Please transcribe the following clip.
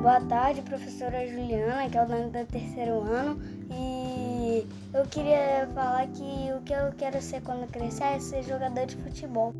Boa tarde, professora Juliana, que é o nome do terceiro ano. E eu queria falar que o que eu quero ser quando crescer é ser jogador de futebol.